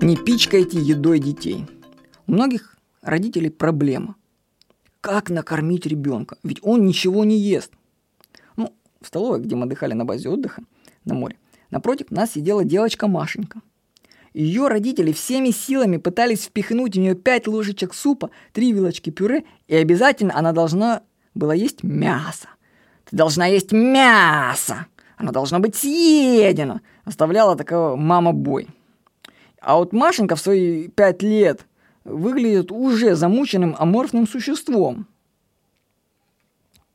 Не пичкайте едой детей. У многих родителей проблема. Как накормить ребенка? Ведь он ничего не ест. Ну, в столовой, где мы отдыхали на базе отдыха на море, напротив нас сидела девочка Машенька. Ее родители всеми силами пытались впихнуть в нее пять ложечек супа, три вилочки пюре, и обязательно она должна была есть мясо. Ты должна есть мясо! Оно должно быть съедено! Оставляла такого мама бой. А вот Машенька в свои пять лет выглядит уже замученным аморфным существом.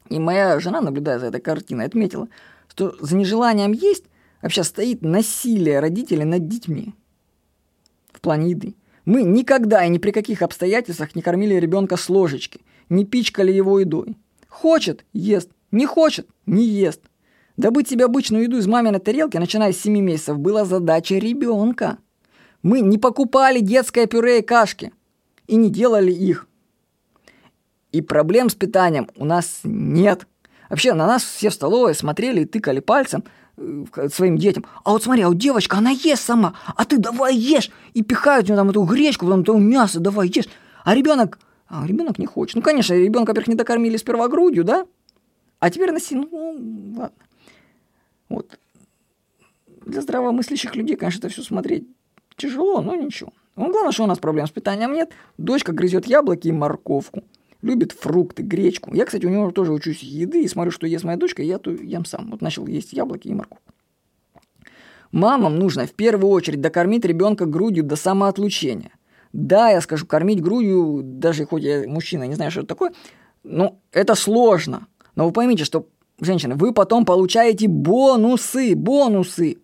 И моя жена, наблюдая за этой картиной, отметила, что за нежеланием есть вообще стоит насилие родителей над детьми в плане еды. Мы никогда и ни при каких обстоятельствах не кормили ребенка с ложечки, не пичкали его едой. Хочет – ест, не хочет – не ест. Добыть себе обычную еду из маминой тарелки, начиная с 7 месяцев, была задача ребенка. Мы не покупали детское пюре и кашки и не делали их. И проблем с питанием у нас нет. Вообще на нас все в столовой смотрели и тыкали пальцем – своим детям. А вот смотри, а вот девочка, она ест сама, а ты давай ешь. И пихают там эту гречку, потом это мясо, давай ешь. А ребенок, а ребенок не хочет. Ну, конечно, ребенка, во-первых, не докормили сперва грудью, да? А теперь носи, ну, ладно. Вот. Для здравомыслящих людей, конечно, это все смотреть тяжело, но ничего. Ну, главное, что у нас проблем с питанием нет. Дочка грызет яблоки и морковку любит фрукты, гречку. Я, кстати, у него тоже учусь еды и смотрю, что ест моя дочка, и я то ем сам. Вот начал есть яблоки и морковку. Мамам нужно в первую очередь докормить ребенка грудью до самоотлучения. Да, я скажу, кормить грудью, даже хоть я мужчина, не знаю, что это такое, но это сложно. Но вы поймите, что, женщины, вы потом получаете бонусы, бонусы.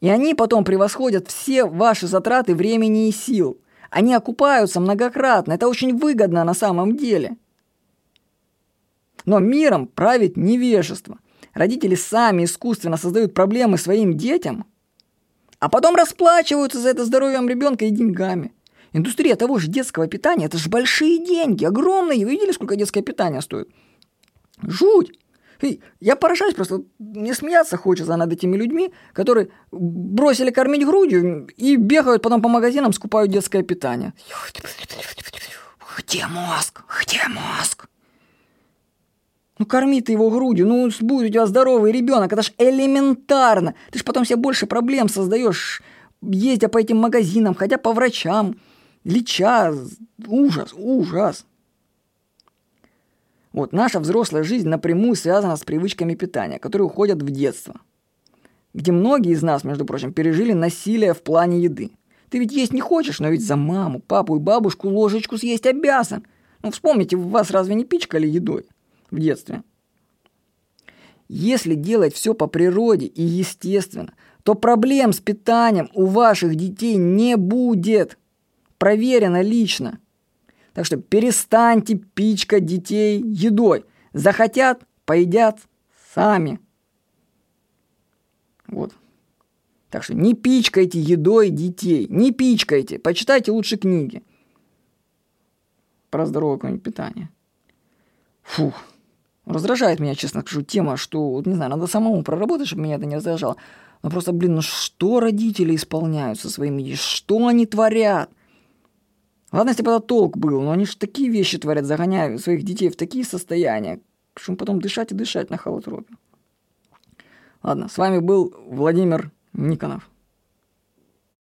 И они потом превосходят все ваши затраты времени и сил. Они окупаются многократно. Это очень выгодно на самом деле. Но миром правит невежество. Родители сами искусственно создают проблемы своим детям, а потом расплачиваются за это здоровьем ребенка и деньгами. Индустрия того же детского питания – это же большие деньги, огромные. Вы видели, сколько детское питание стоит? Жуть! Я поражаюсь просто, мне смеяться хочется над этими людьми, которые бросили кормить грудью и бегают потом по магазинам, скупают детское питание. Где мозг? Где мозг? Ну корми ты его грудью, ну будет у тебя здоровый ребенок, это ж элементарно. Ты ж потом себе больше проблем создаешь, ездя по этим магазинам, ходя по врачам, леча. Ужас, ужас. Вот наша взрослая жизнь напрямую связана с привычками питания, которые уходят в детство. Где многие из нас, между прочим, пережили насилие в плане еды. Ты ведь есть не хочешь, но ведь за маму, папу и бабушку ложечку съесть обязан. Ну вспомните, вас разве не пичкали едой в детстве? Если делать все по природе и естественно, то проблем с питанием у ваших детей не будет. Проверено лично. Так что перестаньте пичкать детей едой. Захотят, поедят сами. Вот. Так что не пичкайте едой детей. Не пичкайте. Почитайте лучше книги. Про здоровое какое-нибудь питание. Фух. Раздражает меня, честно скажу, тема, что, вот, не знаю, надо самому проработать, чтобы меня это не раздражало. Но просто, блин, ну что родители исполняют со своими детьми? Что они творят? Ладно, если бы это толк был, но они же такие вещи творят, загоняют своих детей в такие состояния, что потом дышать и дышать на холотропе. Ладно, с вами был Владимир Никонов.